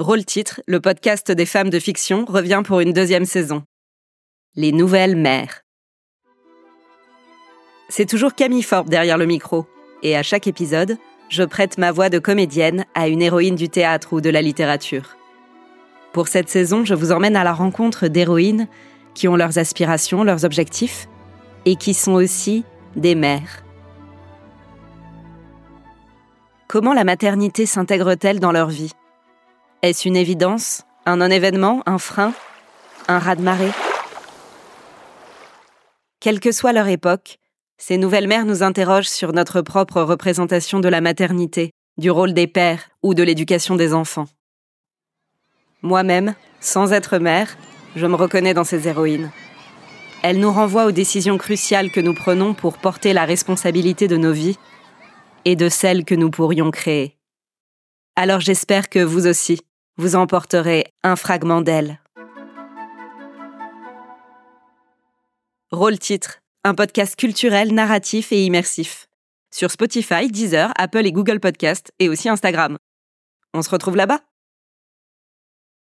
Rôle titre, le podcast des femmes de fiction revient pour une deuxième saison. Les nouvelles mères. C'est toujours Camille Forbes derrière le micro, et à chaque épisode, je prête ma voix de comédienne à une héroïne du théâtre ou de la littérature. Pour cette saison, je vous emmène à la rencontre d'héroïnes qui ont leurs aspirations, leurs objectifs, et qui sont aussi des mères. Comment la maternité s'intègre-t-elle dans leur vie? Est-ce une évidence Un non-événement Un frein Un raz-de-marée Quelle que soit leur époque, ces nouvelles mères nous interrogent sur notre propre représentation de la maternité, du rôle des pères ou de l'éducation des enfants. Moi-même, sans être mère, je me reconnais dans ces héroïnes. Elles nous renvoient aux décisions cruciales que nous prenons pour porter la responsabilité de nos vies et de celles que nous pourrions créer. Alors j'espère que vous aussi, vous emporterez un fragment d'elle. Rôle titre, un podcast culturel, narratif et immersif. Sur Spotify, Deezer, Apple et Google Podcast et aussi Instagram. On se retrouve là-bas